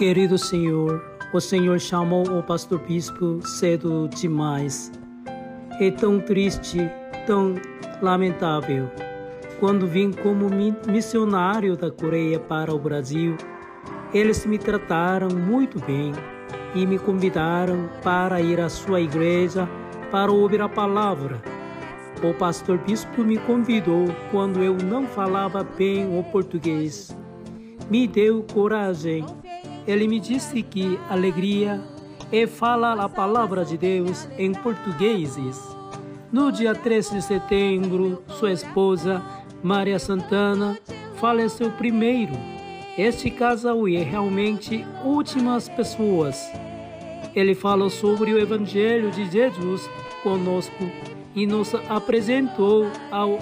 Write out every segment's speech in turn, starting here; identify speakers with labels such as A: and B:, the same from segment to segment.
A: Querido Senhor, o Senhor chamou o pastor bispo cedo demais. É tão triste, tão lamentável. Quando vim como missionário da Coreia para o Brasil, eles me trataram muito bem e me convidaram para ir à sua igreja para ouvir a palavra. O pastor bispo me convidou quando eu não falava bem o português. Me deu coragem. Ele me disse que alegria é falar a palavra de Deus em portugueses. No dia 13 de setembro, sua esposa, Maria Santana, faleceu primeiro. Este casal é realmente últimas pessoas. Ele falou sobre o Evangelho de Jesus conosco e nos apresentou ao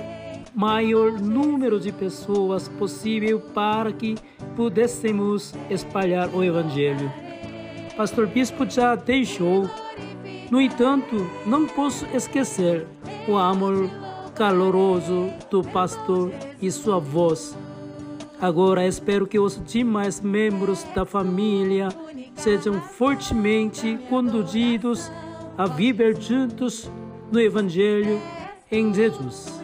A: maior número de pessoas possível para que pudéssemos espalhar o Evangelho. Pastor Bispo já deixou no entanto, não posso esquecer o amor caloroso do pastor e sua voz. Agora espero que os demais membros da família sejam fortemente conduzidos a viver juntos no Evangelho em Jesus.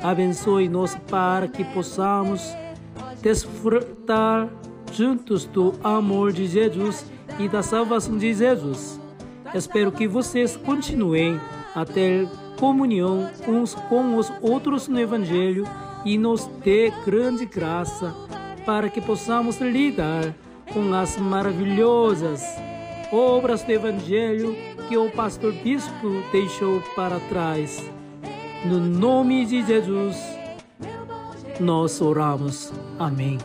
A: Abençoe-nos para que possamos desfrutar juntos do amor de Jesus e da salvação de Jesus. Espero que vocês continuem a ter comunhão uns com os outros no Evangelho e nos dê grande graça para que possamos lidar com as maravilhosas obras do Evangelho que o pastor bispo deixou para trás. No nome de Jesus, nós oramos. Amém.